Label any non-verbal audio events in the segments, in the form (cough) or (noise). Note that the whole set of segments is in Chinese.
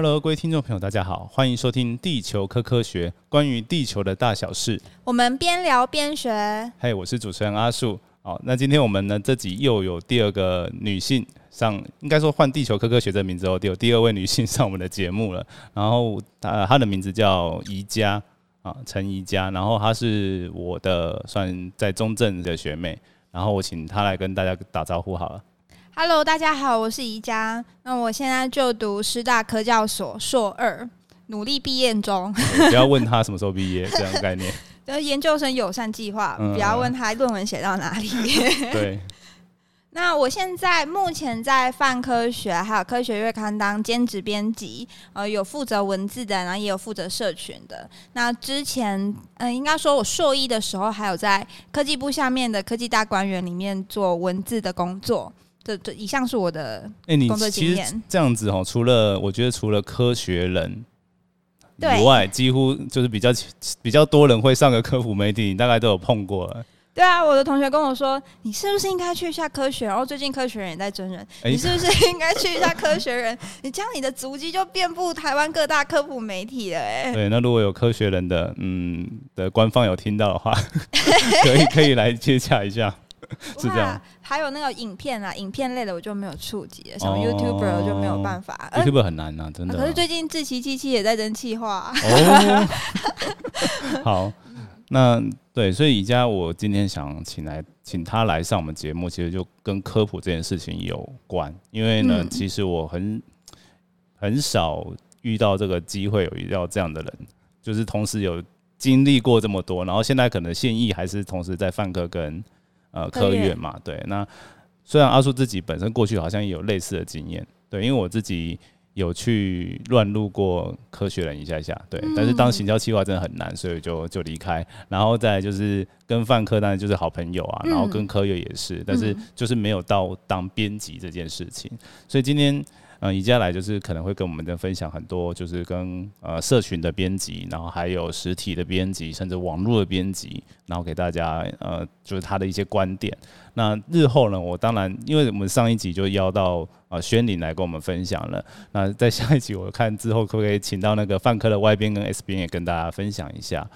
Hello，各位听众朋友，大家好，欢迎收听《地球科科学》，关于地球的大小事。我们边聊边学。嘿，我是主持人阿树。好，那今天我们呢这集又有第二个女性上，应该说换《地球科科学》这名字后，有第二位女性上我们的节目了。然后呃，她的名字叫宜家啊，陈宜家。然后她是我的算在中正的学妹。然后我请她来跟大家打招呼好了。Hello，大家好，我是宜家。那我现在就读师大科教所硕二，努力毕业中。不要问他什么时候毕业，(laughs) 这样概念。呃，研究生友善计划，不要问他论文写到哪里。(laughs) 对。那我现在目前在泛科学还有科学月刊当兼职编辑，呃，有负责文字的，然后也有负责社群的。那之前，嗯，应该说我硕一的时候，还有在科技部下面的科技大观园里面做文字的工作。这这一向是我的工作经验。这样子哦，除了我觉得除了科学人以外，几乎就是比较比较多人会上个科普媒体，你大概都有碰过。对啊，我的同学跟我说，你是不是应该去一下科学？然后最近科学人也在真人，你是不是应该去一下科学人？(laughs) 你这样你的足迹就遍布台湾各大科普媒体了。哎，对，那如果有科学人的嗯的官方有听到的话，(laughs) 可以可以来接洽一下。是这样，还有那个影片啊，影片类的我就没有触及了，什么 YouTuber 我就没有办法。YouTuber 很难呐，真的。可是最近志奇七七也在争气化。哦，(laughs) 好，那对，所以宜家我今天想请来，请他来上我们节目，其实就跟科普这件事情有关。因为呢，其实我很很少遇到这个机会有遇到这样的人，就是同时有经历过这么多，然后现在可能现役还是同时在范科跟。呃，科院嘛，对。那虽然阿叔自己本身过去好像也有类似的经验，对，因为我自己有去乱录过科学人一下下，对。但是当行销计划真的很难，所以就就离开。然后再就是跟范科当然就是好朋友啊，然后跟科院也是，但是就是没有到当编辑这件事情。所以今天。嗯，宜家来就是可能会跟我们的分享很多，就是跟呃社群的编辑，然后还有实体的编辑，甚至网络的编辑，然后给大家呃就是他的一些观点。那日后呢，我当然因为我们上一集就邀到啊宣林来跟我们分享了，那在下一集我看之后可不可以请到那个范科的外编跟 S 编也跟大家分享一下。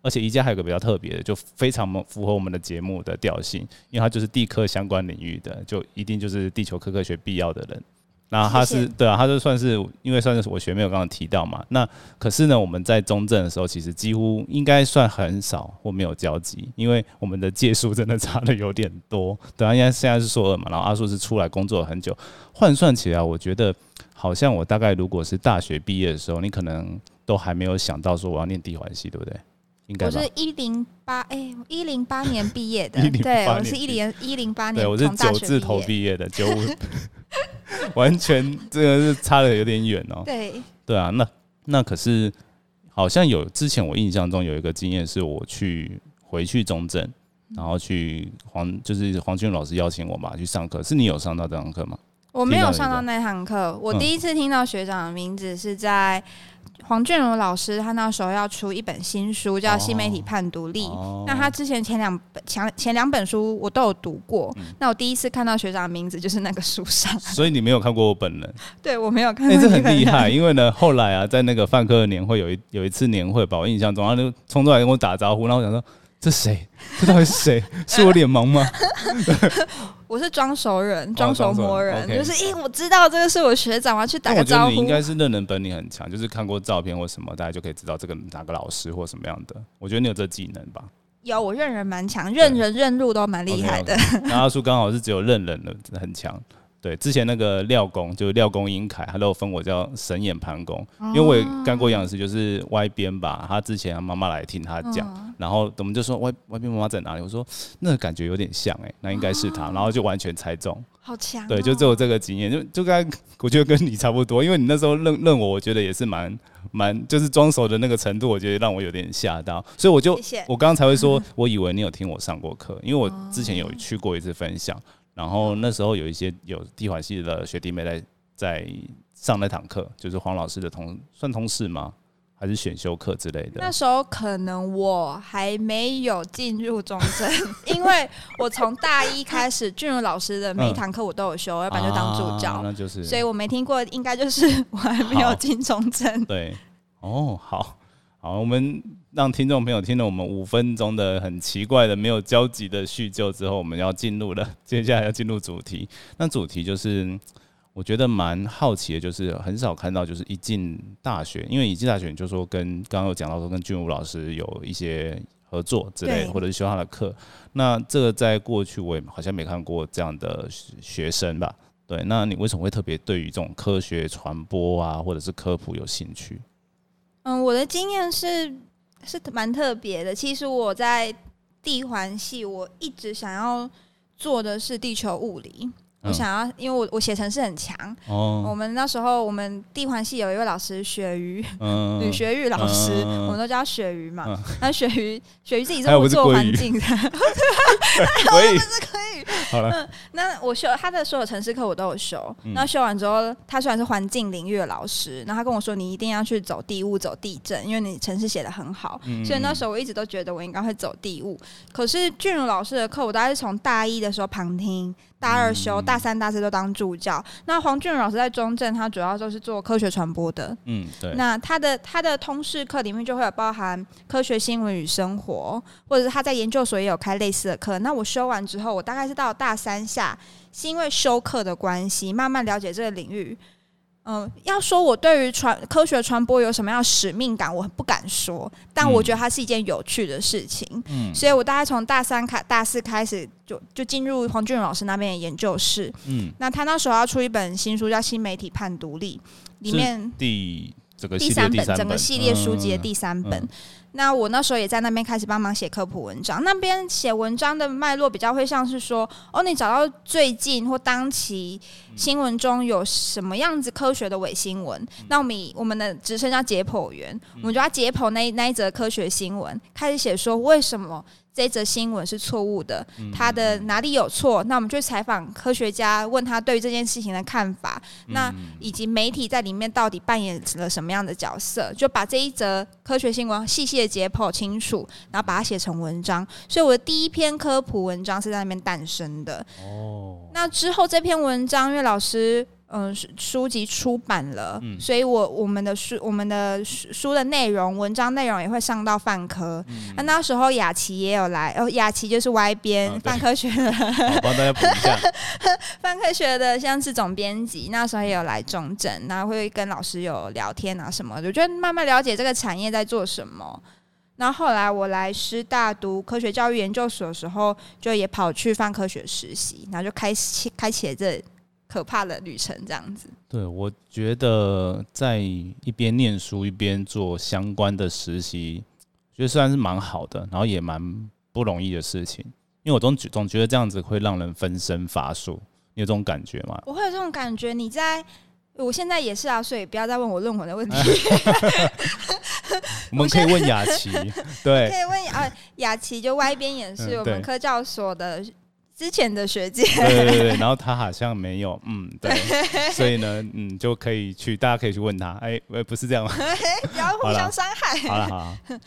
而且宜家还有个比较特别的，就非常符合我们的节目的调性，因为它就是地科相关领域的，就一定就是地球科科学必要的人。那他是对啊，他就算是因为算是我学妹，我刚刚提到嘛。那可是呢，我们在中正的时候，其实几乎应该算很少或没有交集，因为我们的届数真的 (laughs) 差的有点多。对啊，因为现在是硕二嘛，然后阿硕是出来工作很久，换算起来，我觉得好像我大概如果是大学毕业的时候，你可能都还没有想到说我要念地环系，对不对？应该我是一零八哎，一零八年毕业的，(laughs) 对，我是一零一零八年，对，我是九字头毕业的，九五。(laughs) 完全这个是差的有点远哦。对对啊，那那可是好像有之前我印象中有一个经验，是我去回去中正，然后去黄就是黄俊老师邀请我嘛去上课，是你有上到这堂课吗？我没有上到那堂课，我第一次听到学长的名字是在。黄俊荣老师他那时候要出一本新书，叫《新媒体判读力》。那他之前前两本前前两本书我都有读过。那我第一次看到学长的名字就是那个书上。(laughs) 所以你没有看过我本人？对我没有看。哎，这很厉害，因为呢，后来啊，在那个范科的年会有一有一次年会吧，我印象中，他就冲出来跟我打招呼，然后我想说。这谁？这到底是谁？(laughs) 是我脸盲吗？(laughs) 我是装熟人，装熟魔人，就是咦，我知道这个是我学长，我要去打个招呼。你应该是认人本领很强，就是看过照片或什么，大家就可以知道这个哪个老师或什么样的。我觉得你有这技能吧？有，我认人蛮强，认人认路都蛮厉害的。那阿叔刚好是只有认人的很强。对，之前那个廖工就是廖工英凯，他都分我叫神眼盘工，因为我也干过养师，就是歪边吧。他之前妈妈来听他讲，然后我们就说歪歪边妈妈在哪里？我说那感觉有点像哎，那应该是他，然后就完全猜中，好强。对，就只有这个经验，就就跟我觉得跟你差不多，因为你那时候认认我，我觉得也是蛮蛮就是装熟的那个程度，我觉得让我有点吓到，所以我就我刚刚才会说，(laughs) 我以为你有听我上过课，因为我之前有去过一次分享。然后那时候有一些有地环系的学弟妹在在上那堂课，就是黄老师的同算同事吗？还是选修课之类的？那时候可能我还没有进入中正，(laughs) 因为我从大一开始，俊如老师的每一堂课我都有修，要不然就当助教，那就是，所以我没听过，应该就是我还没有进中正。对，哦，好，好，我们让听众朋友听了我们五分钟的很奇怪的没有交集的叙旧之后，我们要进入了，接下来要进入主题。那主题就是。我觉得蛮好奇的，就是很少看到，就是一进大学，因为一进大学就说跟刚刚有讲到说跟俊武老师有一些合作之类，或者是修他的课。那这个在过去我也好像没看过这样的学生吧？对，那你为什么会特别对于这种科学传播啊，或者是科普有兴趣？嗯，我的经验是是蛮特别的。其实我在地环系，我一直想要做的是地球物理。我想要，因为我我写程式很强。哦。我们那时候，我们地环系有一位老师，鳕鱼，(laughs) 吕学玉老师，我们都叫鳕鱼嘛。那鳕鱼，鳕鱼自己是做环境的。(laughs) (laughs) 可以，是可以。好了。那我修他的所有城市课，我都有修。那修完之后，他虽然是环境领域的老师，然后他跟我说，你一定要去走地物，走地震，因为你城市写的很好。所以那时候我一直都觉得我应该会走地物。可是俊如老师的课，我大概是从大一的时候旁听。大二修，大三、大四都当助教。那黄俊老师在中正，他主要就是做科学传播的。嗯，对。那他的他的通识课里面就会有包含科学新闻与生活，或者是他在研究所也有开类似的课。那我修完之后，我大概是到大三下，是因为修课的关系，慢慢了解这个领域。嗯，要说我对于传科学传播有什么样使命感，我不敢说，但我觉得它是一件有趣的事情。嗯，所以我大概从大三开、大四开始，就就进入黄俊荣老师那边的研究室。嗯，那他那时候要出一本新书，叫《新媒体判独立》，里面第这个第三本，整个系列书籍的第三本。那我那时候也在那边开始帮忙写科普文章。那边写文章的脉络比较会像是说，哦，你找到最近或当期新闻中有什么样子科学的伪新闻，那我们以我们的职称叫解剖员，我们就要解剖那那一则科学新闻，开始写说为什么。这则新闻是错误的，他的哪里有错？那我们去采访科学家，问他对于这件事情的看法。那以及媒体在里面到底扮演了什么样的角色？就把这一则科学新闻细细的解剖清楚，然后把它写成文章。所以我的第一篇科普文章是在那边诞生的。哦，那之后这篇文章，因为老师。嗯，书籍出版了，所以我我们的书我们的书的内容文章内容也会上到范科。那那时候雅琪也有来，哦，雅琪就是 Y 编范科学的，帮大家补一下。(laughs) 泛科学的像是总编辑，那时候也有来中正，然后会跟老师有聊天啊什么。我觉得慢慢了解这个产业在做什么。然后后来我来师大读科学教育研究所的时候，就也跑去泛科学实习，然后就开启开启了这。可怕的旅程，这样子。对，我觉得在一边念书一边做相关的实习，觉得虽然是蛮好的，然后也蛮不容易的事情。因为我总总觉得这样子会让人分身乏术，你有这种感觉吗？我会有这种感觉。你在，我现在也是啊，所以不要再问我论文的问题。(laughs) 我们可以问雅琪，(laughs) 对，可以问啊，雅琪就歪边也是我们科教所的。之前的学姐，对对对，然后他好像没有，嗯，对，(laughs) 所以呢，嗯，就可以去，大家可以去问他，哎，不是这样吗？(laughs) 不要互相伤害。好了，好。(laughs)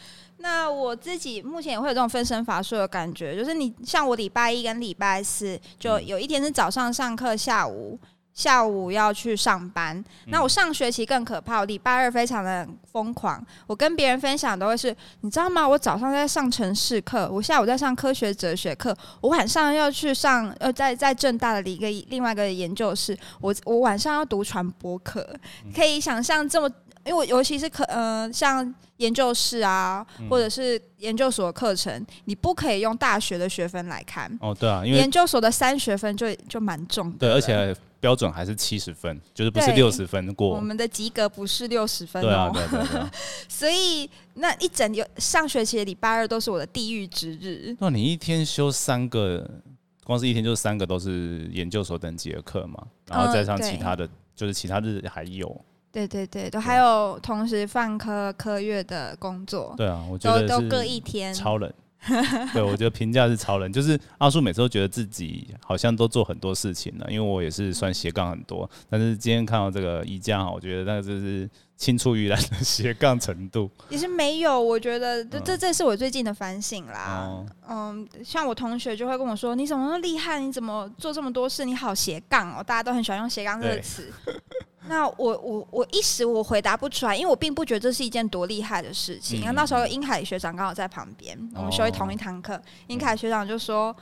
那我自己目前也会有这种分身乏术的感觉，就是你像我礼拜一跟礼拜四，就有一天是早上上课，下午。下午要去上班，那我上学期更可怕。我礼拜二非常的疯狂，我跟别人分享都会是，你知道吗？我早上在上城市课，我下午在上科学哲学课，我晚上要去上呃，在在正大的一个另外一个研究室，我我晚上要读传播课，可以想象这么，因为我尤其是可呃像研究室啊，或者是研究所课程，你不可以用大学的学分来看哦，对啊，因为研究所的三学分就就蛮重，对，而且。标准还是七十分，就是不是六十分过。我们的及格不是六十分哦。对对对。(laughs) 所以那一整有上学期的礼拜二都是我的地狱之日。那你一天修三个，光是一天就三个都是研究所等级的课嘛？然后再上其他的，就是其他日还有。对对对，都还有同时放科科月的工作。对啊，我觉得都各一天。超人。(laughs) 对，我觉得评价是超人，就是阿叔每次都觉得自己好像都做很多事情了，因为我也是算斜杠很多，但是今天看到这个宜家，我觉得那个就是青出于蓝的 (laughs) 斜杠程度。其实没有，我觉得这这这是我最近的反省啦。嗯，像我同学就会跟我说：“你怎么那么厉害？你怎么做这么多事？你好斜杠哦！”大家都很喜欢用斜杠这个词。(laughs) 那我我我一时我回答不出来，因为我并不觉得这是一件多厉害的事情。然后那时候英凯学长刚好在旁边，我们修同一堂课，英凯学长就说：“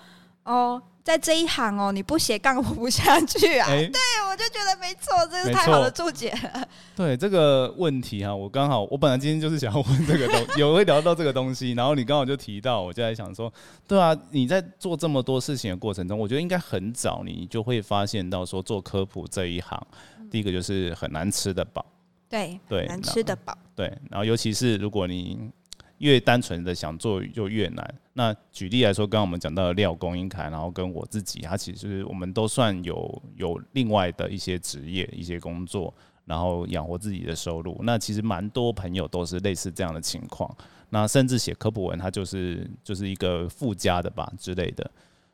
哦。”在这一行哦，你不斜杠活不下去啊！(laughs) 对，我就觉得没错，这是太好的注解了。(laughs) 对这个问题哈，我刚好我本来今天就是想要问这个东，(laughs) 有会聊到这个东西，然后你刚好就提到，我就在想说，对啊，你在做这么多事情的过程中，我觉得应该很早你就会发现到说做科普这一行，第一个就是很难吃得饱，对对，难吃得饱，对，然后尤其是如果你。越单纯的想做就越难。那举例来说，刚刚我们讲到的廖公英凯，然后跟我自己，他其实我们都算有有另外的一些职业、一些工作，然后养活自己的收入。那其实蛮多朋友都是类似这样的情况。那甚至写科普文，它就是就是一个附加的吧之类的。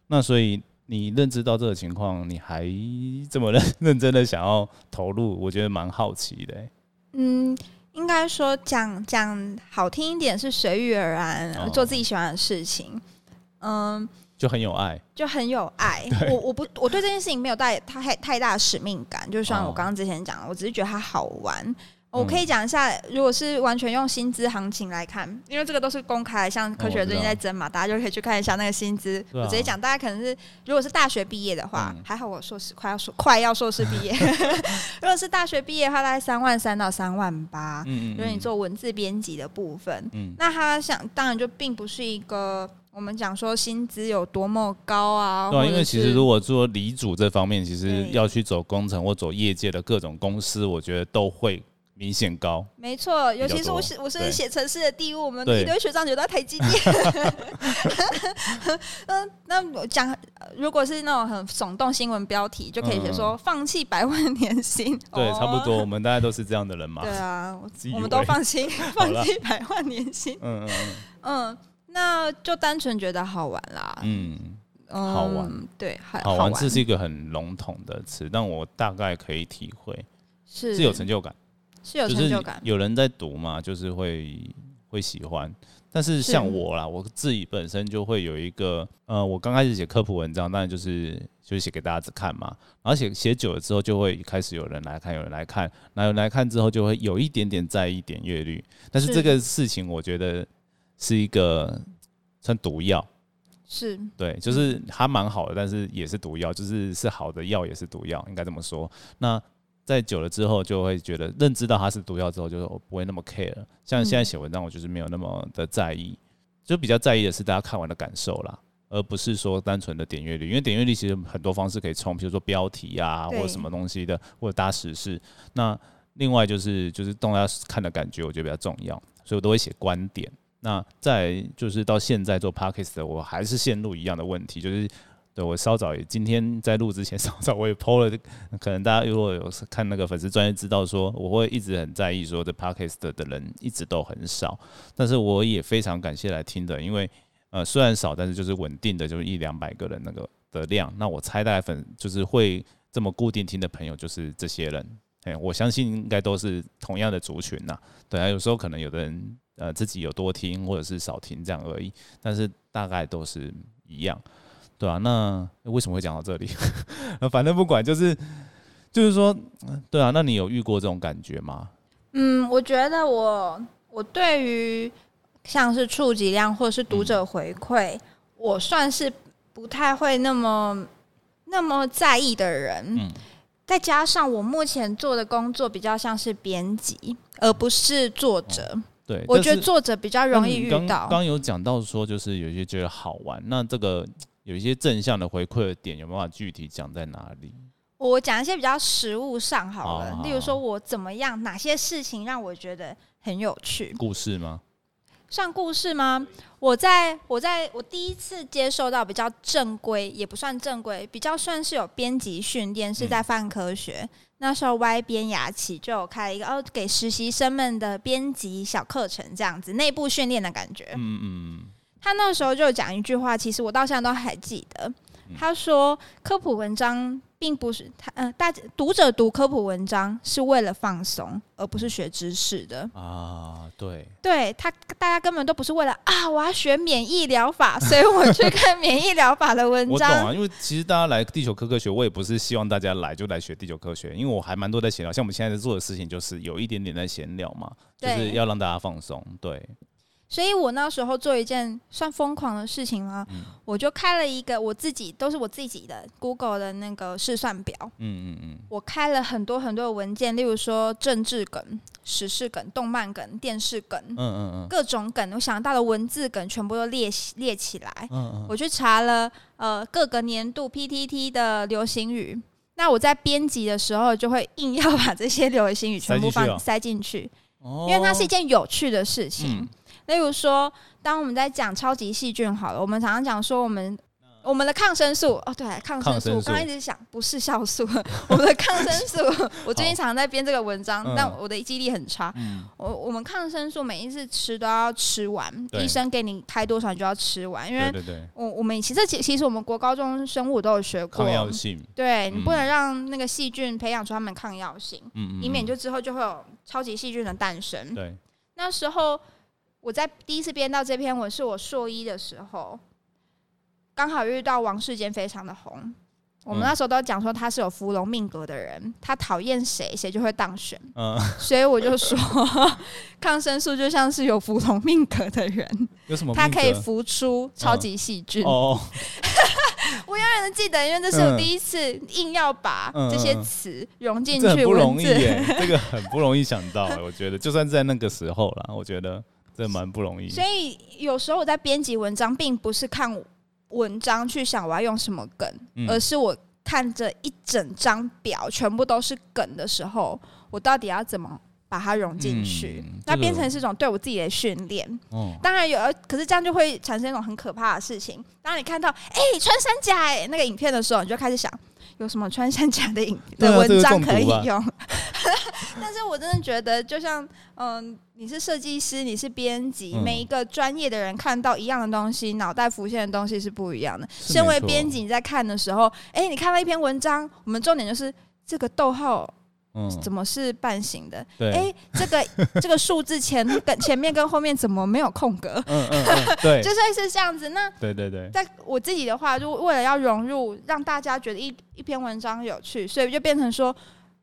那所以你认知到这个情况，你还这么认认真的想要投入，我觉得蛮好奇的。嗯。应该说讲讲好听一点是随遇而安，做自己喜欢的事情，嗯，就很有爱，就很有爱。我我不我对这件事情没有带太太大的使命感，就像我刚刚之前讲的，我只是觉得它好玩。我可以讲一下，如果是完全用薪资行情来看，因为这个都是公开，像科学最近在争嘛，大家就可以去看一下那个薪资。我直接讲，大家可能是如果是大学毕业的话，还好我硕士快要硕快要硕士毕业。(laughs) 如果是大学毕业的话，大概三万三到三万八。嗯嗯。如果你做文字编辑的部分，嗯，那他想当然就并不是一个我们讲说薪资有多么高啊。对，因为其实如果做理组这方面，其实要去走工程或走业界的各种公司，我觉得都会。明显高，没错，尤其是我是我是写城市的第一，我们一堆学长觉得台积电。(laughs) 嗯，那我讲，如果是那种很耸动新闻标题，就可以写说放弃百万年薪。对，差不多，我们大家都是这样的人嘛。对啊，(laughs) 我们都放弃 (laughs) 放弃百万年薪。嗯嗯嗯。嗯，那就单纯觉得好玩啦。嗯，好玩。对，好玩这是一个很笼统的词，但我大概可以体会，是是有成就感。是有成就感，有人在读嘛，就是会会喜欢。但是像我啦，我自己本身就会有一个，呃，我刚开始写科普文章，当然就是就是写给大家看嘛。然后写写久了之后，就会开始有人来看，有人来看，那有人来看之后，就会有一点点在意点阅率。但是这个事情，我觉得是一个算毒药，是对，就是还蛮好的，但是也是毒药，就是是好的药也是毒药，应该这么说。那在久了之后，就会觉得认知到它是毒药之后，就是我不会那么 care。像现在写文章，我就是没有那么的在意，就比较在意的是大家看完的感受啦，而不是说单纯的点阅率。因为点阅率其实很多方式可以冲，比如说标题啊，或者什么东西的，或者搭时事。那另外就是就是大家看的感觉，我觉得比较重要，所以我都会写观点。那再就是到现在做 podcast，我还是陷入一样的问题，就是。对我稍早也今天在录之前 (laughs) 稍早我也 PO 了，可能大家如果有看那个粉丝专业知道说我会一直很在意说这 Podcast 的人一直都很少，但是我也非常感谢来听的，因为呃虽然少，但是就是稳定的，就是一两百个人那个的量。那我猜大概粉就是会这么固定听的朋友就是这些人，哎，我相信应该都是同样的族群呐。对啊，有时候可能有的人呃自己有多听或者是少听这样而已，但是大概都是一样。对啊，那为什么会讲到这里？(laughs) 反正不管，就是就是说，对啊，那你有遇过这种感觉吗？嗯，我觉得我我对于像是触及量或者是读者回馈，我算是不太会那么那么在意的人。嗯，再加上我目前做的工作比较像是编辑，而不是作者。对，我觉得作者比较容易遇到。刚有讲到说，就是有些觉得好玩，那这个。有一些正向的回馈的点，有没有办法具体讲在哪里？我讲一些比较实物上好了，例如说我怎么样，哪些事情让我觉得很有趣？故事吗？算故事吗？我在我在我第一次接受到比较正规，也不算正规，比较算是有编辑训练，是在泛科学那时候歪编雅琪就有开一个哦，给实习生们的编辑小课程，这样子内部训练的感觉。嗯嗯。他那时候就讲一句话，其实我到现在都还记得。他说：“科普文章并不是他，嗯，大读者读科普文章是为了放松，而不是学知识的啊。”对，对他，大家根本都不是为了啊，我要学免疫疗法，所以我去看免疫疗法的文章。(laughs) 我懂啊，因为其实大家来地球科科学，我也不是希望大家来就来学地球科学，因为我还蛮多在闲聊。像我们现在在做的事情，就是有一点点在闲聊嘛，就是要让大家放松。对。所以我那时候做一件算疯狂的事情吗？我就开了一个我自己都是我自己的 Google 的那个试算表。嗯嗯嗯。我开了很多很多的文件，例如说政治梗、时事梗、动漫梗、电视梗，嗯嗯嗯，各种梗，我想到的文字梗全部都列列起来。嗯嗯。我去查了呃各个年度 PTT 的流行语，那我在编辑的时候就会硬要把这些流行语全部放塞进去，因为它是一件有趣的事情。例如说，当我们在讲超级细菌好了，我们常常讲说我们我们的抗生素哦，对，抗生素，刚刚一直想不是酵素，我们的抗生素，(laughs) 我最近常常在编这个文章，但我的记忆力很差。我我们抗生素每一次吃都要吃完，医生给你开多少你就要吃完，因为我我们其实其其实我们国高中生物都有学过。抗药性，对你不能让那个细菌培养出它们抗药性，以免就之后就会有超级细菌的诞生。对，那时候。我在第一次编到这篇文是我硕一的时候，刚好遇到王世坚非常的红。我们那时候都讲说他是有芙蓉命格的人，他讨厌谁谁就会当选。嗯，(laughs) 所以我就说抗生素就像是有芙蓉命格的人，有什么？他可以浮出超级细菌。哦，(laughs) 我永远都记得，因为这是我第一次硬要把这些词融进去，不容易耶，这个很不容易想到。我觉得就算在那个时候了，我觉得。这蛮不容易，所以有时候我在编辑文章，并不是看文章去想我要用什么梗，而是我看着一整张表全部都是梗的时候，我到底要怎么把它融进去？那变成是一种对我自己的训练。当然有，可是这样就会产生一种很可怕的事情。当你看到哎穿山甲哎那个影片的时候，你就开始想。有什么穿山甲的影 (laughs) 的文章可以用？(laughs) 但是我真的觉得，就像嗯，你是设计师，你是编辑，每一个专业的人看到一样的东西，脑袋浮现的东西是不一样的。身为编辑，你在看的时候，哎，你看到一篇文章，我们重点就是这个逗号。怎么是半形的？哎，这个 (laughs) 这个数字前跟前面跟后面怎么没有空格？嗯嗯，对，(laughs) 就是是这样子。那对对对，在我自己的话，就为了要融入，让大家觉得一一篇文章有趣，所以就变成说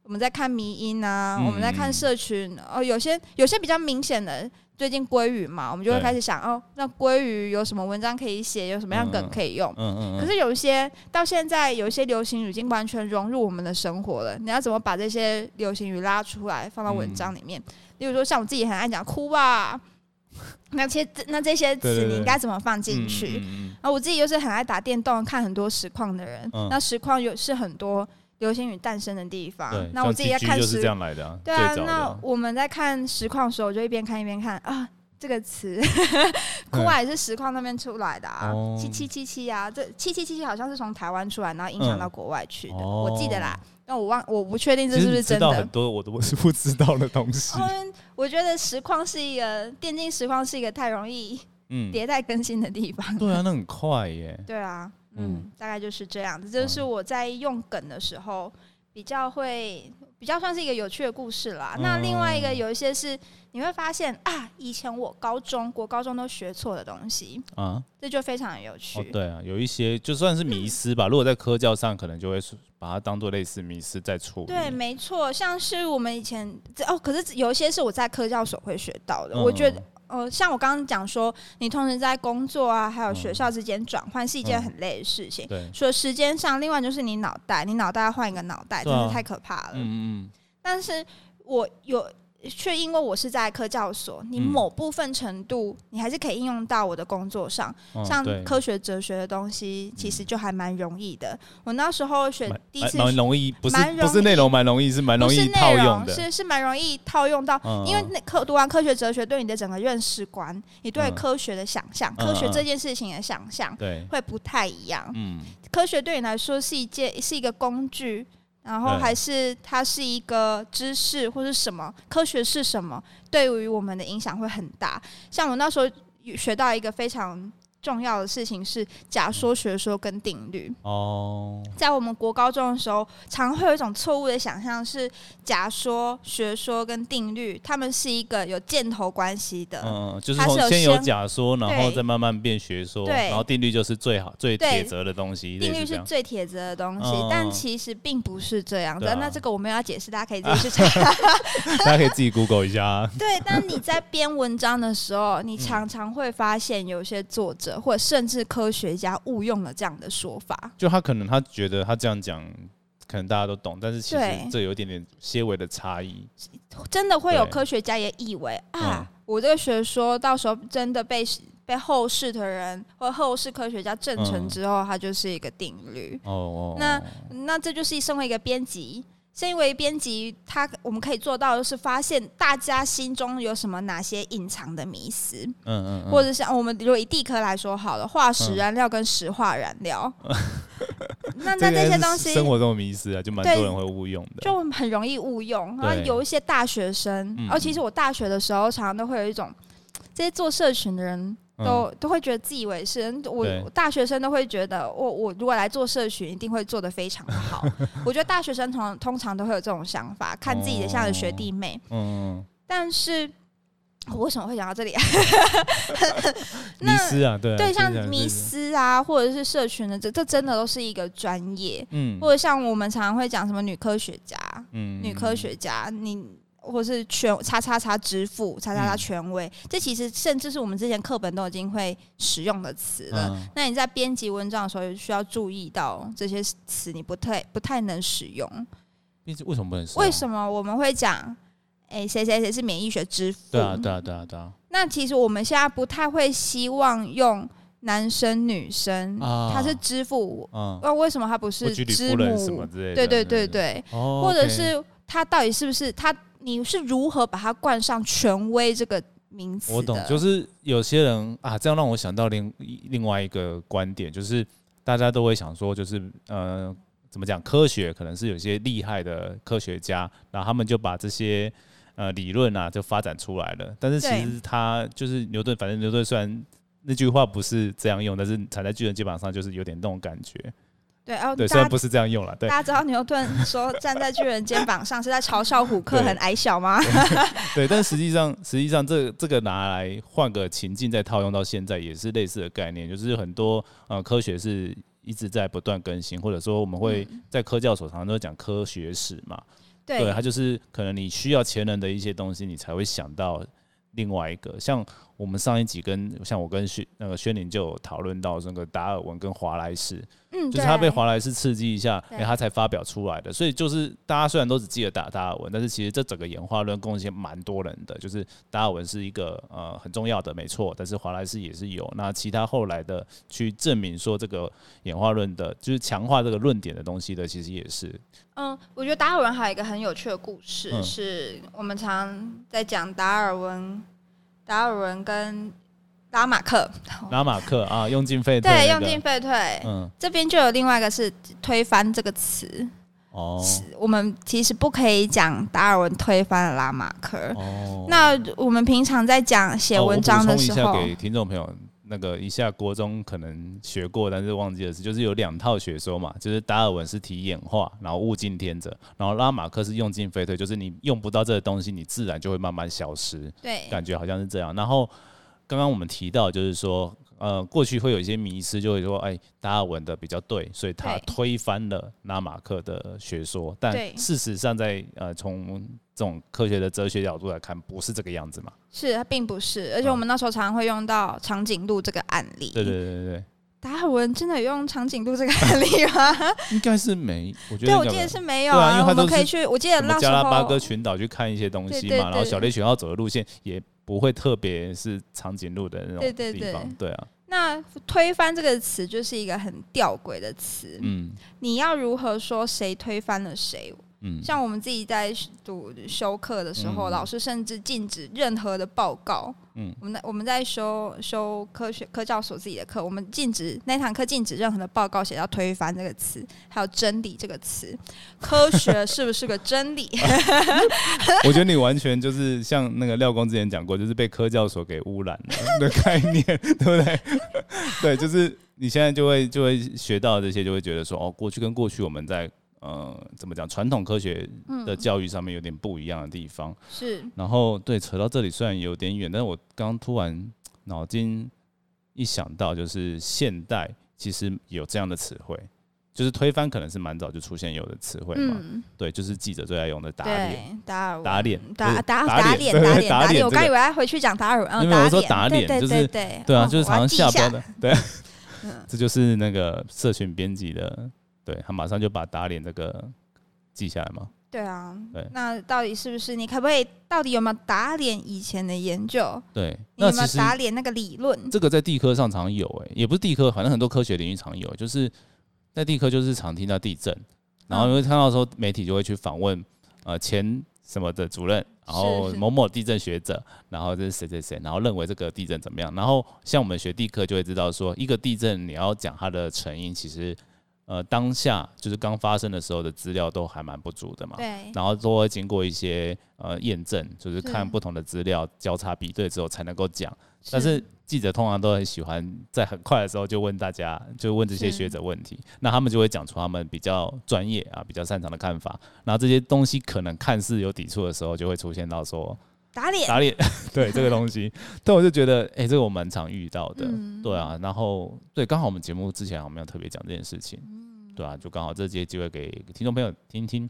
我们在看迷音啊，我们在看社群哦，有些有些比较明显的。最近鲑鱼嘛，我们就会开始想哦，那鲑鱼有什么文章可以写，有什么样梗可以用？嗯嗯。可是有一些到现在有一些流行语已经完全融入我们的生活了，你要怎么把这些流行语拉出来放到文章里面？例如说，像我自己很爱讲哭吧，(laughs) 那些那这些词你应该怎么放进去？啊，我自己又是很爱打电动、看很多实况的人，那实况有是很多。流星雨诞生的地方，那我自己在看实，对啊，那我们在看实况的时候，我就一边看一边看啊，这个词，酷啊也是实况那边出来的啊，七七七七啊，这七七七七好像是从台湾出来，然后影响到国外去的，我记得啦，那我忘，我不确定这是不是真的。很多我都是不知道的东西。嗯，我觉得实况是一个电竞实况是一个太容易嗯迭代更新的地方。对啊，那很快耶。对啊。嗯，大概就是这样子。这是我在用梗的时候比较会比较算是一个有趣的故事啦。那另外一个有一些是你会发现啊，以前我高中国高中都学错的东西啊，这就非常有趣。对啊，有一些就算是迷失吧。如果在科教上，可能就会把它当做类似迷失在处理。对，没错，像是我们以前哦，可是有一些是我在科教所会学到的，我觉得。呃，像我刚刚讲说，你同时在工作啊，还有学校之间转换是一件很累的事情。对，除了时间上，另外就是你脑袋，你脑袋要换一个脑袋，真的太可怕了。嗯嗯。但是我有。却因为我是在科教所，你某部分程度你还是可以应用到我的工作上，像科学哲学的东西，其实就还蛮容易的。我那时候选第一次蛮容易，不是不是内容蛮容易，是蛮容易套用的，是是蛮容易套用到，因为那科读完科学哲学，对你的整个认识观，你对科学的想象，科学这件事情的想象，对，会不太一样。嗯，科学对你来说是一件是一个工具。然后还是它是一个知识或是什么科学是什么，对于我们的影响会很大。像我那时候学到一个非常重要的事情是假说、学说跟定律。哦，在我们国高中的时候，常会有一种错误的想象，是假说、学说跟定律，他们是一个有箭头关系的。嗯，就是它是有从先有假说，然后再慢慢变学说，对然后定律就是最好最铁则的东西，定律是。最铁则的东西，嗯但其实并不是这样的。对啊那这个我没有要解释，大家可以自己去查。(laughs) 大家可以自己 Google 一下啊。对，但你在编文章的时候，嗯你常常会发现有些作者或者甚至科学家误用了这样的说法。就他可能他觉得他这样讲，可能大家都懂，但是其实这有一点点些微的差异。真的会有科学家也以为啊嗯，我这个学说到时候真的被被后世的人或后世科学家证成嗯之后，它就是一个定律。哦哦，那哦那这就是身为一个编辑，身为编辑，他我们可以做到的是发现大家心中有什么哪些隐藏的迷思，嗯嗯嗯，或者像我们如果以地科来说好了，化石嗯燃料跟石化燃料，(laughs) 那那这些东西生活中的迷思啊，就蛮多人会误用的。就很容易误用。然后有一些大学生，嗯而其实我大学的时候，常常都会有一种这些做社群的人。都、嗯都会觉得自以为是，我大学生都会觉得我我如果来做社群，一定会做得非常好。(laughs) 我觉得大学生通通常都会有这种想法，看自己的像是学弟妹。嗯，嗯但是我为什么会讲到这里啊？(laughs) 迷失啊，对啊对，像迷，失啊，或者是社群的，这这真的都是一个专业。嗯或者像我们常常会讲什么女科学家，嗯女科学家，你或是权叉叉叉支付、叉叉叉嗯权威，这其实甚至是我们之前课本都已经会使用的词了。嗯那你在编辑文章的时候，也需要注意到这些词，你不太不太能使用。为为什么不能使用？为什么我们会讲？哎，谁谁谁是免疫学之父？对啊，对啊，对啊，对啊，那其实我们现在不太会希望用男生女生，啊他是之父，嗯，那为什么他不是居里之夫人什么母？之类的，对对对对，哦，或者是他到底是不是他？你是如何把它冠上权威这个名词？我懂，就是有些人啊，这样让我想到另另外一个观点，就是大家都会想说，就是呃，怎么讲，科学可能是有些厉害的科学家，然后他们就把这些呃理论啊就发展出来了，但是其实他就是牛顿，反正牛顿虽然那句话不是这样用，但是踩在巨人肩膀上就是有点那种感觉，对，然后对，虽然不是这样用了，对大家知道牛顿说 (laughs) 站在巨人肩膀上是在嘲笑虎克很矮小吗？(laughs) 对，但实际上，实际上这这个拿来换个情境再套用到现在，也是类似的概念，就是很多呃科学是一直在不断更新，或者说我们会在科教所常常都讲科学史嘛，对，对它就是可能你需要前人的一些东西，你才会想到另外一个。像我们上一集跟像我跟薛那个薛宁就有讨论到那个达尔文跟华莱士，嗯，就是他被华莱士刺激一下，对哎、他才发表出来的。所以就是大家虽然都只记得达达尔文，但是其实这整个演化论贡献蛮多人的。就是达尔文是一个呃很重要的，没错，但是华莱士也是有。那其他后来的去证明说这个演化论的，就是强化这个论点的东西的，其实也是嗯，我觉得达尔文还有一个很有趣的故事，嗯是我们常在讲达尔文，达尔文跟拉马克，拉马克啊，用进废退、那对，用进废退。嗯。这边就有另外一个是推翻这个词，哦。我们其实不可以讲达尔文推翻了拉马克。哦，那我们平常在讲写哦文章的时候，哦一下给听众朋友，那个一下国中可能学过，但是忘记的是，就是有两套学说嘛，就是达尔文是提演化，然后物竞天择，然后拉马克是用进废退，就是你用不到这个东西，你自然就会慢慢消失，对感觉好像是这样。然后刚刚我们提到，就是说。呃，过去会有一些迷失，就会说，哎，达尔文的比较对，所以他推翻了拉马克的学说。但事实上在，呃从这种科学的哲学角度来看，不是这个样子嘛？是它并不是，而且我们那时候常常会用到长颈鹿这个案例。对对对对对。达尔文真的有用长颈鹿这个案例吗？(laughs) 应该是没，我觉得对，我记得是没有对啊因为我们可以去，我记得什么那时加拉巴哥群岛去看一些东西嘛，然后小猎犬要走的路线也不会特别是长颈鹿的那种对对对地方，对啊，那推翻这个词就是一个很吊诡的词。嗯，你要如何说谁推翻了谁？嗯，像我们自己在读修课的时候，老师甚至禁止任何的报告。嗯，我们我们在修修科学科教所自己的课，我们禁止那堂课禁止任何的报告写到推翻这个词，还有真理这个词。科学是不是个真理？(laughs) 我觉得你完全就是像那个廖光之前讲过，就是被科教所给污染了的概念，对不对？(laughs) 对，就是你现在就会就会学到这些，就会觉得说哦，过去跟过去我们在。呃，怎么讲？传统科学的教育上面有点不一样的地方是。然后，对，扯到这里虽然有点远，但是我刚突然脑筋一想到，就是现代其实有这样的词汇，就是推翻可能是蛮早就出现有的词汇嘛。对，就是记者最爱用的打脸，打打脸，打打打脸，打脸，打脸。我刚以为要回去讲打耳，因为我说打脸就是对啊，就是常常下标的，对。(laughs) 这就是那个社群编辑的。对他马上就把打脸这个记下来嘛？对啊，对。那到底是不是？你可不可以？到底有没有打脸以前的研究？对，有没有打脸那个理论？这个在地科上常有，哎，也不是地科，反正很多科学领域常有，就是在地科就是常听到地震，然后因为看到说媒体就会去访问呃前什么的主任，然后某某地震学者，然后这是谁谁谁，然后认为这个地震怎么样？然后像我们学地科就会知道说，一个地震你要讲它的成因，其实。呃，当下就是刚发生的时候的资料都还蛮不足的嘛，对，然后都会经过一些呃验证，就是看不同的资料交叉比对之后才能够讲。但是。记者通常都很喜欢在很快的时候就问大家，就问这些学者问题，那他们就会讲出他们比较专业啊、比较擅长的看法。然后这些东西可能看似有抵触的时候，就会出现到说打脸，打脸，(laughs) 对这个东西。但我就觉得，哎，这个我蛮常遇到的，对啊。然后对，刚好我们节目之前我们有特别讲这件事情。对啊，就刚好这些机会给听众朋友听听。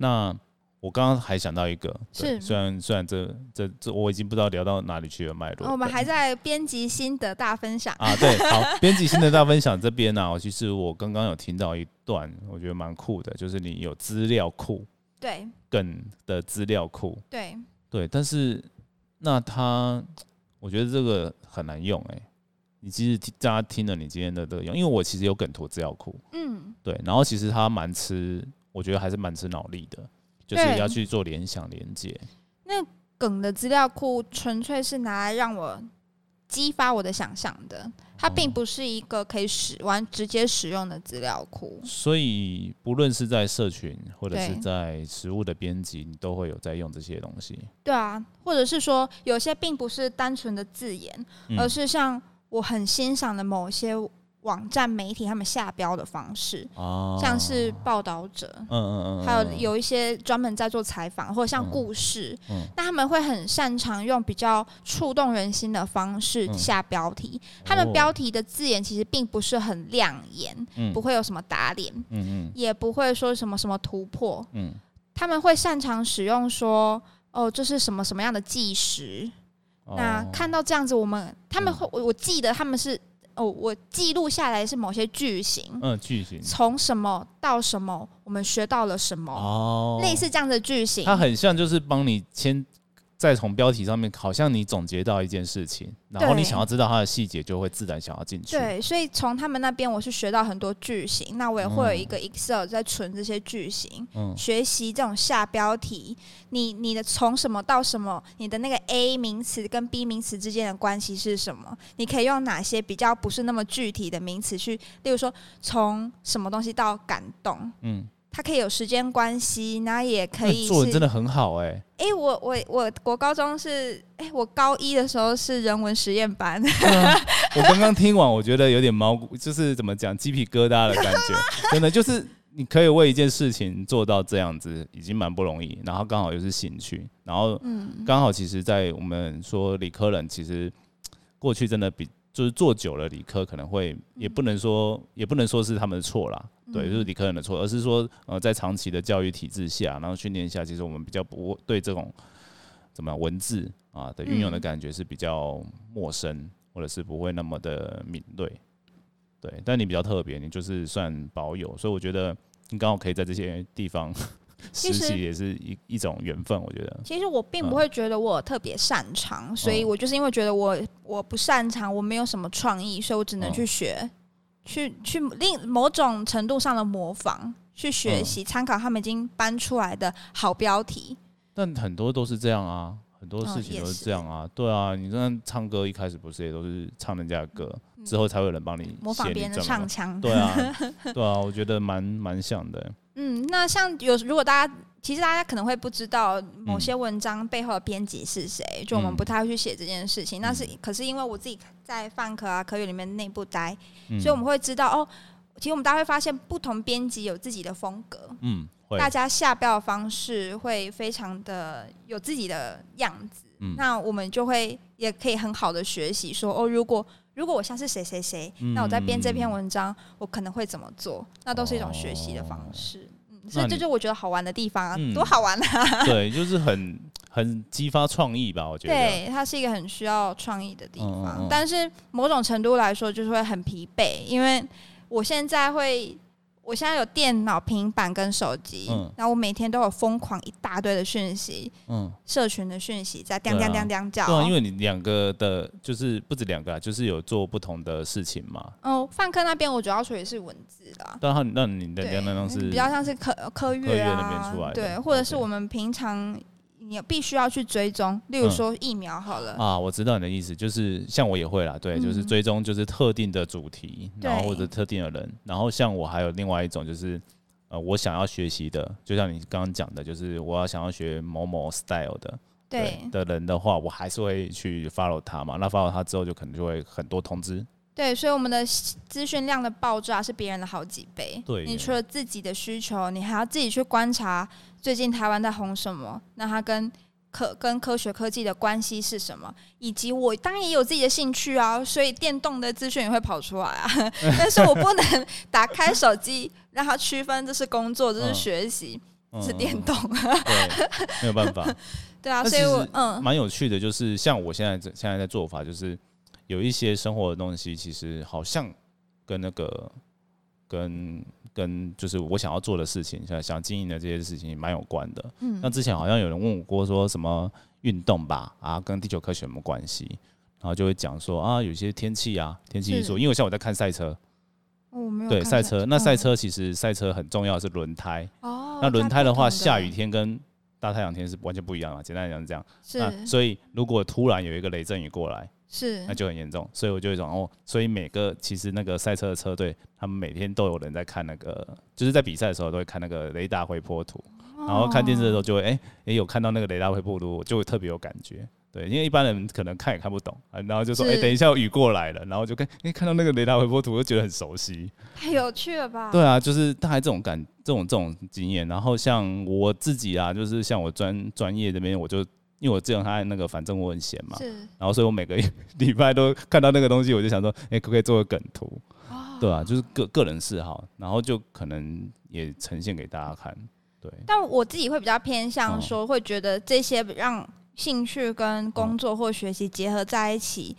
那我刚刚还想到一个，是虽然虽然这这这我已经不知道聊到哪里去了脉络。我们还在编辑心得大分享啊，对，好，(laughs) 编辑心得大分享这边呢，其实我刚刚有听到一段，我觉得蛮酷的，就是你有资料库。对，梗的资料库，对对，但是那他，我觉得这个很难用哎。你其实大家听了你今天的这个用，因为我其实有梗图资料库，嗯，对，然后其实它蛮吃，我觉得还是蛮吃脑力的，就是要去做联想连接。那梗的资料库纯粹是拿来让我。激发我的想象的，它并不是一个可以使完直接使用的资料库。所以，不论是在社群或者是在实物的编辑，你都会有在用这些东西。对啊，或者是说，有些并不是单纯的字眼，而是像我很欣赏的某些。网站媒体他们下标的方式，像是报道者，嗯嗯嗯，还有有一些专门在做采访或者像故事，那他们会很擅长用比较触动人心的方式下标题。他们标题的字眼其实并不是很亮眼，不会有什么打脸，嗯嗯，也不会说什么什么突破，嗯，他们会擅长使用说，哦，这是什么什么样的计时。那看到这样子，我们他们会，我我记得他们是。哦，我记录下来是某些句型，嗯，句型从什么到什么，我们学到了什么，哦，类似这样的句型，它很像就是帮你签。再从标题上面，好像你总结到一件事情，然后你想要知道它的细节，就会自然想要进去。对，所以从他们那边，我是学到很多句型。那我也会有一个 Excel 在存这些句型，嗯学习这种下标题。你你的从什么到什么，你的那个 A 名词跟 B 名词之间的关系是什么？你可以用哪些比较不是那么具体的名词去，例如说从什么东西到感动，嗯。它可以有时间关系，然后也可以做的真的很好哎。哎，我我我我高中是哎，我高一的时候是人文实验班。(laughs) 我刚刚听完，我觉得有点毛，就是怎么讲鸡皮疙瘩的感觉。(laughs) 真的就是你可以为一件事情做到这样子，已经蛮不容易。然后刚好又是兴趣，然后刚好其实，在我们说理科人，其实过去真的比。就是做久了，理科可能会也不能说，也不能说是他们的错啦，对，就是理科人的错，而是说，呃，在长期的教育体制下，然后训练下，其实我们比较不对这种怎么样文字啊的运用的感觉是比较陌生，或者是不会那么的敏锐，对。但你比较特别，你就是算保有，所以我觉得你刚好可以在这些地方实习也是一一种缘分，我觉得。其实我并不会觉得我特别擅长，所以我就是因为觉得我我不擅长，我没有什么创意，所以我只能去学，去去另某种程度上的模仿，去学习参考他们已经搬出来的好标题。但很多都是这样啊。很多事情都是这样啊，对啊，你这样唱歌一开始不是也都是唱人家的歌，之后才有人帮你模仿别人的唱腔，对啊，(laughs) 对啊，我觉得蛮蛮像的。嗯，那像有如果大家其实大家可能会不知道某些文章背后的编辑是谁，就我们不太会去写这件事情。那是可是因为我自己在泛科啊科语里面内部待，所以我们会知道哦，其实我们大家会发现不同编辑有自己的风格，嗯。大家下标的方式会非常的有自己的样子，那我们就会也可以很好的学习说哦，如果如果我像是谁谁谁，那我在编这篇文章，我可能会怎么做？那都是一种学习的方式，嗯，所以这就我觉得好玩的地方啊，多好玩啊！对，就是很很激发创意吧，我觉得。对，它是一个很需要创意的地方，但是某种程度来说，就是会很疲惫，因为我现在会。我现在有电脑、平板跟手机，然后我每天都有疯狂一大堆的讯息，嗯，社群的讯息在叮叮叮叮叫。对啊，因为你两个的，就是不止两个啊，就是有做不同的事情嘛。哦，范科那边我主要处理是文字的，但那你的那种是比较像是科科月啊，对，或者是我们平常。你必须要去追踪，例如说疫苗好了。啊，我知道你的意思，就是像我也会啦，对，就是追踪就是特定的主题，然后或者特定的人，然后像我还有另外一种就是，呃，我想要学习的，就像你刚刚讲的，就是我要想要学某某 style 的，对的人的话，我还是会去 follow 他嘛，那 follow 他之后就可能就会很多通知。对，所以我们的资讯量的爆炸是别人的好几倍。对，你除了自己的需求，你还要自己去观察最近台湾在红什么，那它跟科跟科学科技的关系是什么，以及我当然也有自己的兴趣啊，所以电动的资讯也会跑出来啊。(laughs) 但是我不能 (laughs) 打开手机让它区分这是工作，这是学习，是电动。(laughs) 对，没有办法。对啊，所以我嗯，蛮有趣的，就是像我现在现在在做法就是。有一些生活的东西，其实好像跟那个、跟跟就是我想要做的事情，想想经营的这些事情蛮有关的。嗯，那之前好像有人问我过，说什么运动吧，啊，跟地球科学有什么关系？然后就会讲说啊，有些天气啊，天气因素，因为像我在看赛车，哦，没有对赛车，那赛车其实赛车很重要是轮胎哦，那轮胎的话，下雨天跟大太阳天是完全不一样啊。简单来讲是这样，是，所以如果突然有一个雷阵雨过来。是，那就很严重，所以我就种哦，所以每个其实那个赛车的车队，他们每天都有人在看那个，就是在比赛的时候都会看那个雷达回波图，然后看电视的时候就会哎也有看到那个雷达回波图，就会特别有感觉，对，因为一般人可能看也看不懂，啊然后就说哎等一下雨过来了，然后就看哎看到那个雷达回波图就觉得很熟悉，太有趣了吧？对啊，就是大概这种感这种这种经验，然后像我自己啊，就是像我专专业这边我就。因为我之前他那个反正我很闲嘛，是，然后所以我每个 (laughs) 礼拜都看到那个东西，我就想说，哎，可不可以做个梗图？对啊，就是个个人嗜好，然后就可能也呈现给大家看。对，但我自己会比较偏向说，会觉得这些让兴趣跟工作或学习结合在一起，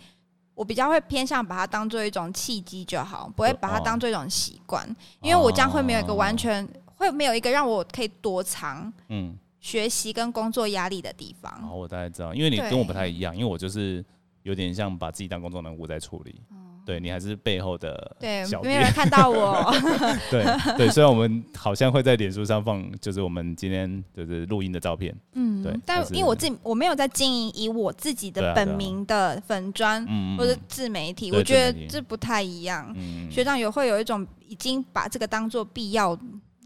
我比较会偏向把它当做一种契机就好，不会把它当做一种习惯，因为我将会没有一个完全会没有一个让我可以躲藏，嗯。学习跟工作压力的地方，然后，我大概知道，因为你跟我不太一样，因为我就是有点像把自己当工作人物在处理，对你还是背后的对，没有人看到我，对 (laughs) 对，虽然我们好像会在脸书上放，就是我们今天就是录音的照片，嗯，对，但因为我自己我没有在经营以我自己的本名的粉砖或者自媒体，我觉得这不太一样，学长也会有一种已经把这个当做必要。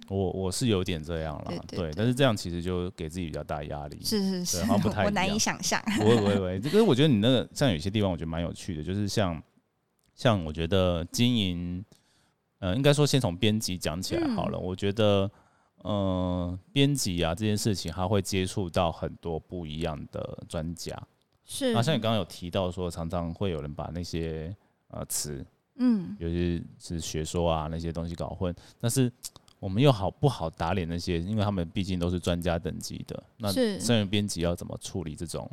我我是有点这样了，对，但是这样其实就给自己比较大压力，是是是，好像不太，(laughs) 我难以想象。喂喂喂，这个我觉得你那个像有些地方，我觉得蛮有趣的，就是像像我觉得经营，呃，应该说先从编辑讲起来好了。我觉得，呃，编辑啊这件事情，他会接触到很多不一样的专家，是。啊，像你刚刚有提到说，常常会有人把那些呃词，嗯，尤其是学说啊那些东西搞混，但是。我们又好不好打脸那些？因为他们毕竟都是专家等级的。那身为编辑要怎么处理这种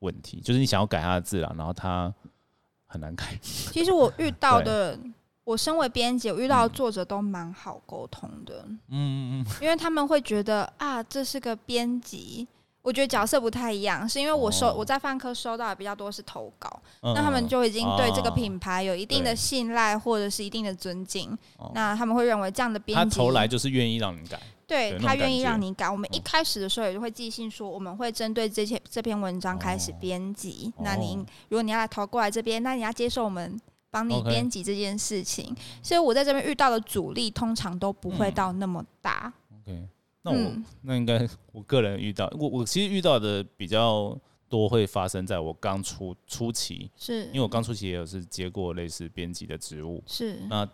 问题？就是你想要改他的字啊，然后他很难改。其实我遇到的，(laughs) 我身为编辑，我遇到的作者都蛮好沟通的，嗯嗯嗯，因为他们会觉得啊，这是个编辑。我觉得角色不太一样，是因为我收哦我在饭科收到的比较多是投稿，嗯那他们就已经对这个哦品牌有一定的信赖或者是一定的尊敬，哦那他们会认为这样的编辑他辑投来就是愿意让你改，对他愿意让你改。我们一嗯开始的时候也就会寄信说，我们会针对这些这篇文章开始哦编辑。哦那您如果你要来投过来这边，那你要接受我们帮你编辑这件事情。所以我在这边遇到的阻力通常都不会嗯到那么大。那我、嗯。那应该 (laughs) 我个人遇到，我我其实遇到的比较多会发生在我刚出初期，是。因为我刚初期也有是接过类似编辑的职务，是。那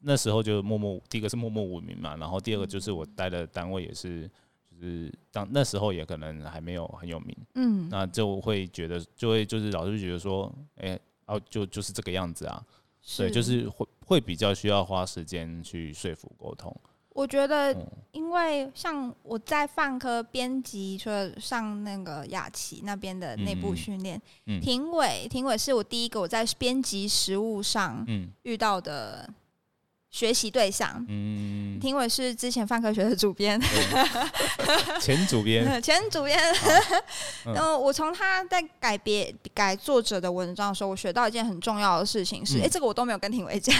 那时候就默默，第一个是默默无名嘛，然后第二个就是我待的单位也是，就是当那时候也可能还没有很有名，嗯。那就会觉得就会就是老师就觉得说，哎、哦就就是这个样子啊，对，就是会会比较需要花时间去说服沟通，我觉得嗯。因为像我在泛科编辑，除了上那个雅琪那边的内部训练，嗯。庭伟，庭伟是我第一个我在编辑实务上嗯。遇到的学习对象。嗯，庭伟是之前范科学的主编，前主编，(laughs) 前主编。嗯。然后我从他在改别改作者的文章的时候，我学到一件很重要的事情是，嗯。哎、这个我都没有跟庭伟讲。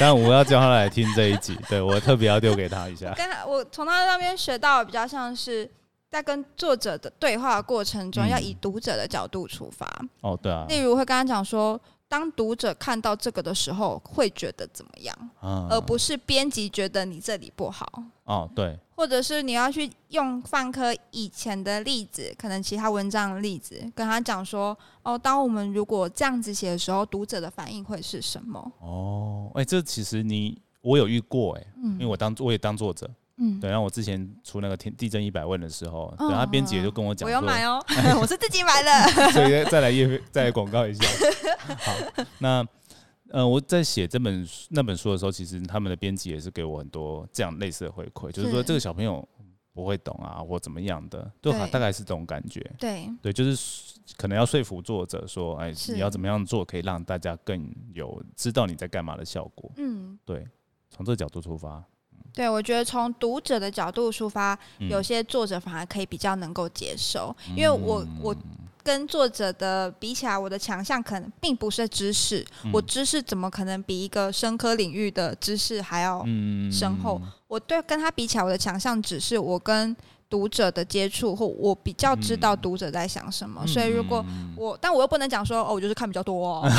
但，我要叫他来听这一集，对我特别要丢给他一下，跟他，我从他那边学到的比较像是在跟作者的对话的过程中，嗯要以读者的角度出发。哦，对啊，例如会跟他讲说，当读者看到这个的时候，会觉得怎么样，嗯而不是编辑觉得你这里不好。哦，对，或者是你要去用范科以前的例子，可能其他文章的例子，跟他讲说，哦，当我们如果这样子写的时候，读者的反应会是什么？哦，哎，这其实你我有遇过，哎，因为嗯我当我也当作者，嗯，对，然后我之前出那个天地震一百问的时候，嗯对，他编辑也就跟我讲说，我要买哦，(laughs) 我是自己买的。(laughs) 所以再来业再来广告一下。好，那呃，我在写这本书那本书的时候，其实他们的编辑也是给我很多这样类似的回馈，就是说是这个小朋友不会懂啊，或怎么样的，都对大概是这种感觉。对，对，就是可能要说服作者说，哎，你要怎么样做可以让大家更有知道你在干嘛的效果。嗯，对，从这个角度出发，对，我觉得从读者的角度出发，嗯。有些作者反而可以比较能够接受，因为我我跟作者的比起来，我的强项可能并不是知识，嗯。我知识怎么可能比一个深科领域的知识还要？嗯。深厚？我对跟他比起来，我的强项只是我跟读者的接触，或我比较知道嗯。读者在想什么。嗯所以如果嗯。我，但我又不能讲说哦，我就是看比较多哦。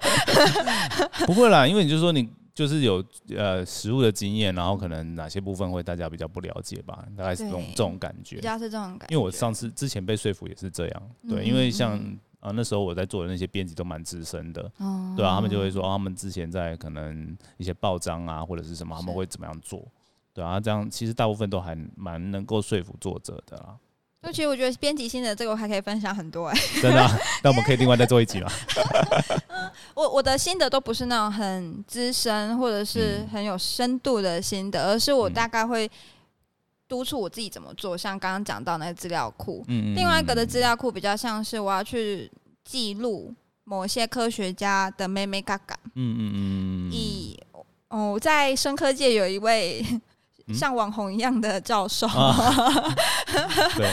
(laughs) 不会啦，因为你就说你就是有呃实物的经验，然后可能哪些部分会大家比较不了解吧，大概是这种这种感觉比。较是这种感觉。因为我上次之前被说服也是这样，对，嗯因为像嗯啊那时候我在做的那些编辑都蛮资深的，哦对啊，他们就会说、哦他们之前在可能一些报章啊或者是什么，他们会怎么样做，对啊，这样其实大部分都还蛮能够说服作者的啦，就其实我觉得编辑心得这个我还可以分享很多哎、(laughs) 真的、啊。那我们可以另外再做一集嘛？(laughs) 我我的心得都不是那种很资深或者是嗯很有深度的心得，而是我嗯大概会督促我自己怎么做。像刚刚讲到那个资料库，嗯另外一个的资料库比较像是我要去记录某些科学家的妹妹嘎嘎。嗯嗯嗯嗯，以哦，在生科界有一位嗯像网红一样的教授，啊。(laughs) 对，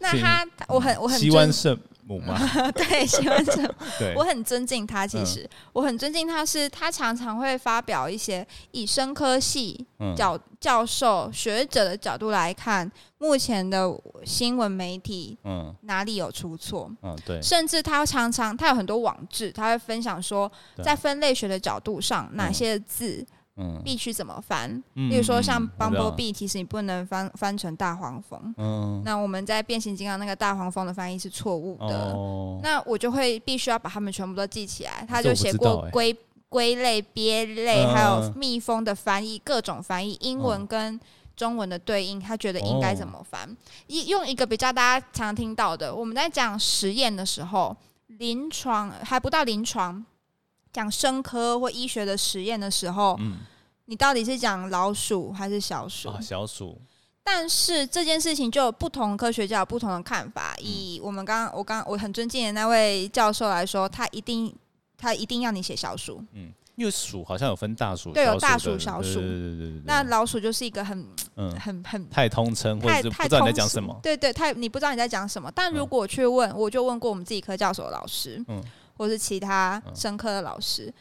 那他我很我很希湾尊圣母嘛，(laughs) 对喜欢圣母，(laughs) 我很尊敬他，其实、我很尊敬他是，他常常会发表一些以生科系嗯。教、教授、学者的角度来看，目前的新闻媒体嗯。哪里有出错，嗯对，甚至他常常他有很多网志，他会分享说，在分类学的角度上，哪些字嗯，必须怎么翻。嗯例如说，像嗯我知道 Bumblebee，其实你不能翻翻成大黄蜂。嗯那我们在变形金刚那个大黄蜂的翻译是错误的。哦，那我就会必须要把它们全部都记起来。他就写过归归类、鳖类，嗯还有蜜蜂的翻译，各种翻译，英文嗯跟中文的对应，他觉得应该怎哦么翻？一用一个比较大家常听到的，我们在讲实验的时候，临床还不到临床，讲生科或医学的实验的时候，嗯你到底是讲老鼠还是小鼠？啊小鼠，但是这件事情就有不同科学家有不同的看法。嗯以我们刚刚我刚我很尊敬的那位教授来说，他一定他一定要你写小鼠，嗯因为鼠好像有分大鼠，对有大鼠、小鼠。对对对对。那老鼠就是一个很嗯很很太通称，或者是不知道你在讲什么。对对，太你不知道你在讲什么。但如果去问，我就问过我们自己科教所的老师，嗯，或是其他生科的老师，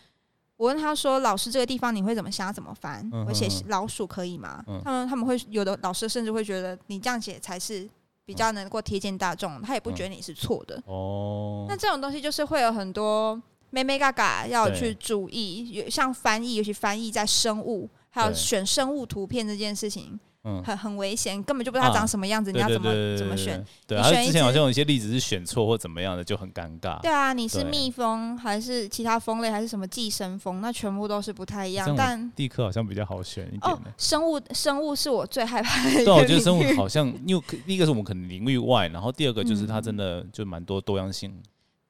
我问他说：“老师，这个地方你会怎么想？怎么翻？我写老鼠可以吗？”他们他们会有的老师甚至会觉得你这样写才是比较能够贴近大众，他也不觉得你是错的。哦，那这种东西就是会有很多。妹妹嘎嘎要去注意，有像翻译，尤其翻译在生物，还有选生物图片这件事情，嗯，很很危险，根本就不知道它长什么样子，你要怎么怎么选？对，而且之前好像有一些例子是选错或怎么样的，就很尴尬。对啊，你是蜜蜂还是其他蜂类，还是什么寄生蜂？那全部都是不太一样。但地科好像比较好选一点。哦，生物生物是我最害怕的。对，我觉得生物好像，因为第一个是我们可能领域外，然后第二个就是它真的就蛮多多样性。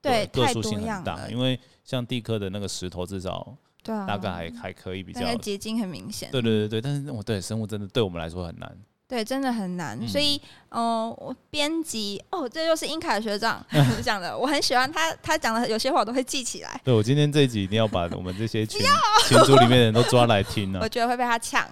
对，个数性很大，因为像地科的那个石头，至少对啊，大概还还可以比较结晶很明显。对对对对，但是我对生物真的对我们来说很难。对，真的很难。所以，哦，我编辑哦，这就是英凯学长 (laughs) 讲的，我很喜欢他，他讲的有些话我都会记起来。对我今天这一集一定要把我们这些群群组里面的人都抓来听啊。(laughs) 我觉得会被他抢。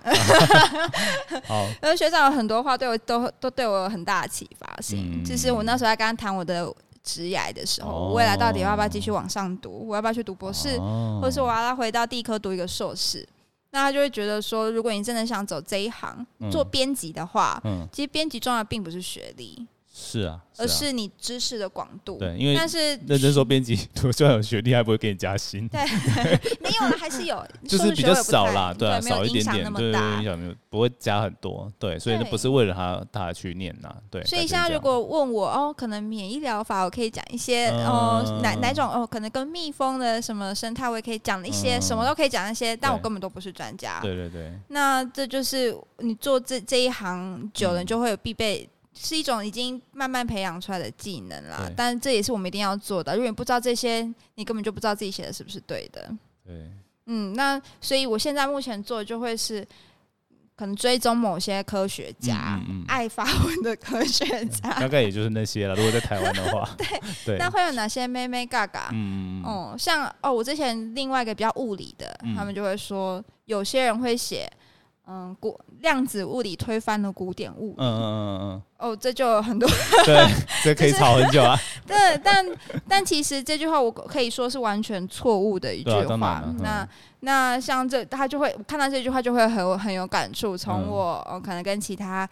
(laughs) 好，因为学长有很多话对我都都对我有很大的启发性。就是我那时候在跟他谈我的。职涯的时候，未来到底要不要继续往上读？我要不要去读博士，或者是我要再回到地科读一个硕士？那他就会觉得说，如果你真的想走这一行，做编辑的话，其实编辑重要的并不是学历。是啊，而是你知识的广度。对，因为但是认真说，编辑 (laughs) 虽然有学历，还不会给你加薪。对，(laughs) 没有了，还是有，(laughs) 就是比较少啦，对啊，少一点点，对，影响没有，不会加很多。对，所以那不是为了他他去念呐，对。所以现在如果问我哦，可能免疫疗法，我可以讲一些哦，哪哪种哦，可能跟蜜蜂的什么生态，我也可以讲一些，什么都可以讲一些，但我根本都不是专家。对对对。那这就是你做这这一行久了，就会有必备。是一种已经慢慢培养出来的技能啦，但这也是我们一定要做的。如果你不知道这些，你根本就不知道自己写的是不是对的。对，嗯，那所以我现在目前做的就会是可能追踪某些科学家，爱发文的科学家，大概也就是那些了。如果在台湾的话，(laughs) 对对，那会有哪些妹妹嘎嘎？嗯嗯哦，像哦，我之前另外一个比较物理的，他们就会说，有些人会写。嗯，古量子物理推翻了古典物理。嗯嗯嗯嗯。哦，这就有很多。(laughs) 对，这可以吵很久啊。(laughs) 对，但但其实这句话我可以说是完全错误的一句话。那那像这，他就会看到这句话就会很很有感触。从我可能跟其他。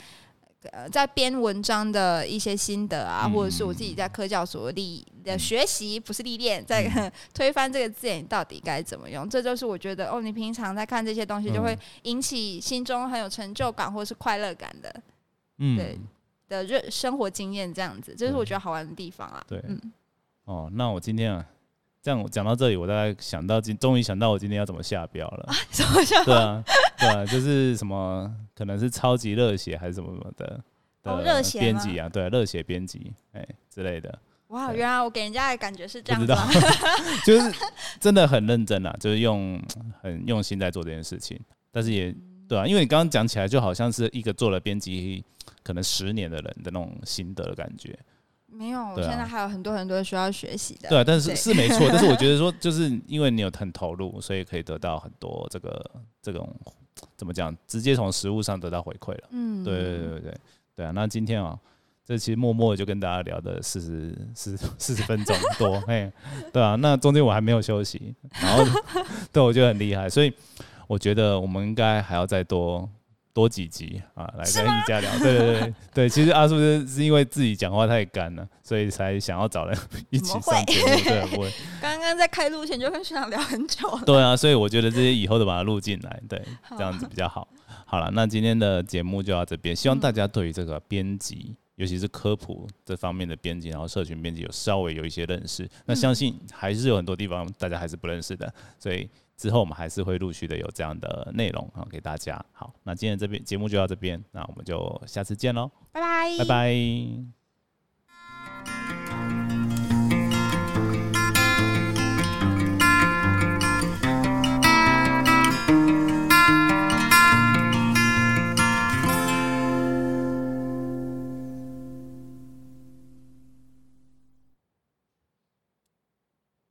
呃，在编文章的一些心得啊，或者是我自己在科教所历的学习，不是历练，在 (laughs) 推翻这个字眼到底该怎么用，这就是我觉得哦，你平常在看这些东西，就会引起心中很有成就感或者是快乐感的，嗯，对的热生活经验这样子，这是我觉得好玩的地方啊。对，嗯，哦，那我今天啊。这样讲到这里，我大概想到今，终于想到我今天要怎么下标了。怎么下？对啊，对啊，就是什么，可能是超级热血还是什么什么的的热血编辑啊，对，热血编辑哎之类的。哇，原来我给人家的感觉是这样子，(laughs) 就是真的很认真啊，就是用很用心在做这件事情。但是也对啊，因为你刚刚讲起来，就好像是一个做了编辑可能十年的人的那种心得的感觉。没有，我现在还有很多很多需要学习的。对，但是是没错，但是我觉 (laughs) 得说，就是因为你有很投入，所以可以得到很多这个这种怎么讲，直接从实物上得到回馈了。嗯，对对对对对啊！那今天啊，这期默默就跟大家聊的四十四四十分钟多，(laughs) 哎，对啊，那中间我还没有休息，然后 (laughs) 对我觉得很厉害，所以我觉得我们应该还要再多。多几集啊，来跟一家聊。对对对对，其实阿叔是是因为自己讲话太干了，所以才想要找人一起上节目。对，(laughs) 不会。刚刚在开录前就跟学长聊很久。对啊，所以我觉得这些以后都把它录进来，对，这样子比较好。好了，那今天的节目就到这边，希望大家对于这个编辑，尤其是科普这方面的编辑，然后社群编辑有稍微有一些认识。那相信还是有很多地方大家还是不认识的，所以。之后我们还是会陆续的有这样的内容啊给大家。好，那今天这边节目就到这边，那我们就下次见喽，拜拜，拜拜。